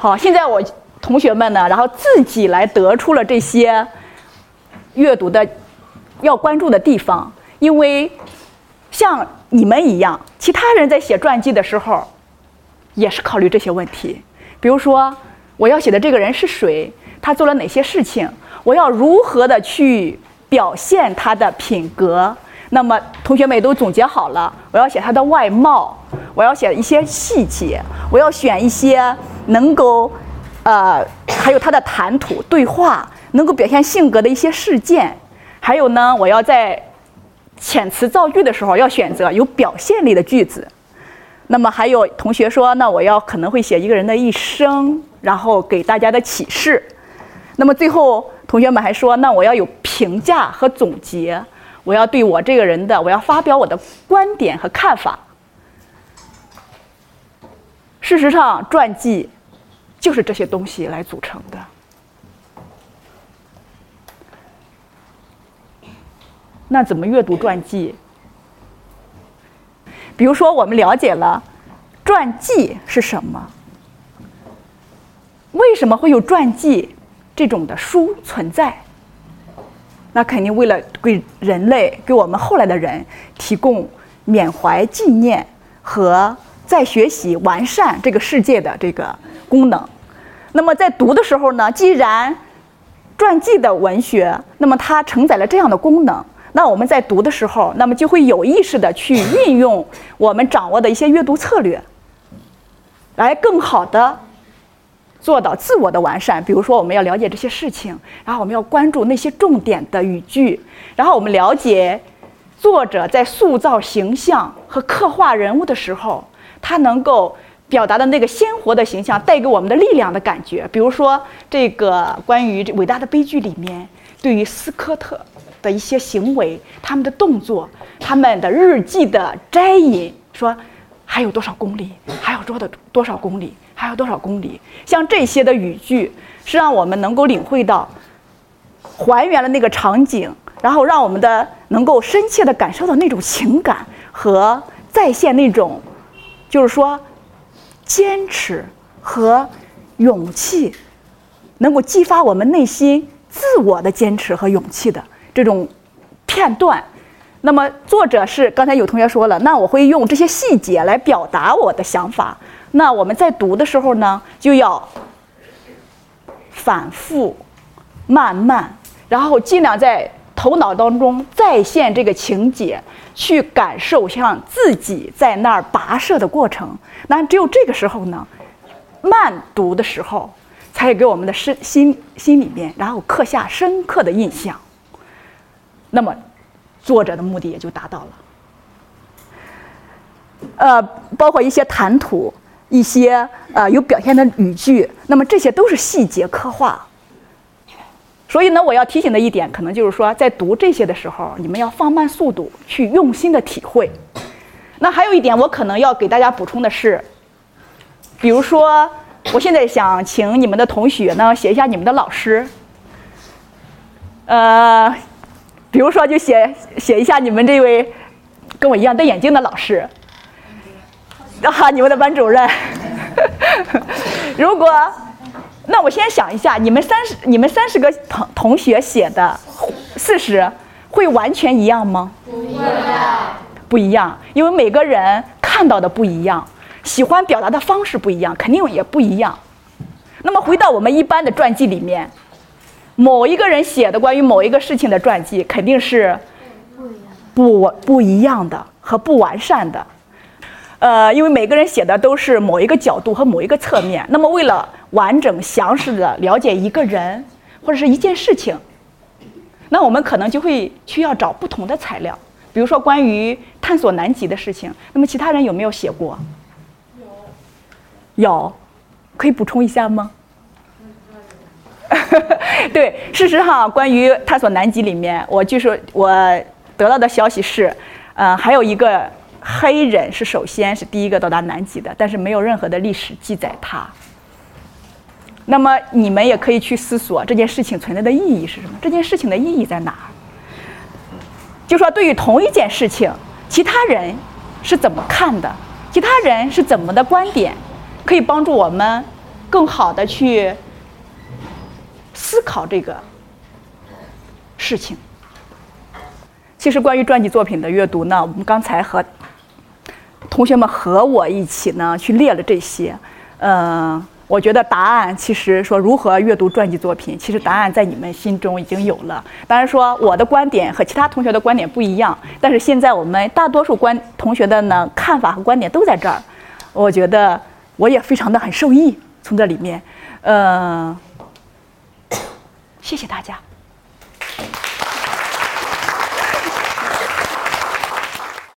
好，现在我同学们呢，然后自己来得出了这些阅读的要关注的地方，因为像你们一样，其他人在写传记的时候，也是考虑这些问题。比如说，我要写的这个人是谁？他做了哪些事情？我要如何的去表现他的品格？那么同学们也都总结好了，我要写他的外貌，我要写一些细节，我要选一些能够，呃，还有他的谈吐对话，能够表现性格的一些事件。还有呢，我要在遣词造句的时候要选择有表现力的句子。那么还有同学说，那我要可能会写一个人的一生，然后给大家的启示。那么最后同学们还说，那我要有评价和总结，我要对我这个人的，我要发表我的观点和看法。事实上，传记就是这些东西来组成的。那怎么阅读传记？比如说，我们了解了传记是什么，为什么会有传记这种的书存在？那肯定为了给人类、给我们后来的人提供缅怀、纪念和在学习、完善这个世界的这个功能。那么在读的时候呢，既然传记的文学，那么它承载了这样的功能。那我们在读的时候，那么就会有意识的去运用我们掌握的一些阅读策略，来更好的做到自我的完善。比如说，我们要了解这些事情，然后我们要关注那些重点的语句，然后我们了解作者在塑造形象和刻画人物的时候，他能够表达的那个鲜活的形象带给我们的力量的感觉。比如说，这个关于这伟大的悲剧里面，对于斯科特。的一些行为，他们的动作，他们的日记的摘引，说还有多少公里，还有多的多少公里，还有多少公里，像这些的语句，是让我们能够领会到，还原了那个场景，然后让我们的能够深切的感受到那种情感和再现那种，就是说坚持和勇气，能够激发我们内心自我的坚持和勇气的。这种片段，那么作者是刚才有同学说了，那我会用这些细节来表达我的想法。那我们在读的时候呢，就要反复、慢慢，然后尽量在头脑当中再现这个情节，去感受像自己在那儿跋涉的过程。那只有这个时候呢，慢读的时候，才给我们的身心心里面，然后刻下深刻的印象。那么，作者的目的也就达到了。呃，包括一些谈吐，一些呃有表现的语句，那么这些都是细节刻画。所以呢，我要提醒的一点，可能就是说，在读这些的时候，你们要放慢速度，去用心的体会。那还有一点，我可能要给大家补充的是，比如说，我现在想请你们的同学呢，写一下你们的老师，呃。比如说，就写写一下你们这位跟我一样戴眼镜的老师，啊，你们的班主任。如果，那我先想一下，你们三十、你们三十个同同学写的四十，会完全一样吗？不一样。不一样，因为每个人看到的不一样，喜欢表达的方式不一样，肯定也不一样。那么回到我们一般的传记里面。某一个人写的关于某一个事情的传记，肯定是不不一样的和不完善的，呃，因为每个人写的都是某一个角度和某一个侧面。那么，为了完整详实的了解一个人或者是一件事情，那我们可能就会需要找不同的材料。比如说，关于探索南极的事情，那么其他人有没有写过？有，有，可以补充一下吗？对，事实上，关于探索南极里面，我就是我得到的消息是，呃，还有一个黑人是首先是第一个到达南极的，但是没有任何的历史记载他。那么你们也可以去思索这件事情存在的意义是什么？这件事情的意义在哪儿？就说对于同一件事情，其他人是怎么看的？其他人是怎么的观点，可以帮助我们更好的去思考这个事情。其实关于传记作品的阅读呢，我们刚才和同学们和我一起呢去列了这些，嗯。我觉得答案其实说如何阅读传记作品，其实答案在你们心中已经有了。当然说我的观点和其他同学的观点不一样，但是现在我们大多数观同学的呢看法和观点都在这儿。我觉得我也非常的很受益从这里面，呃，谢谢大家。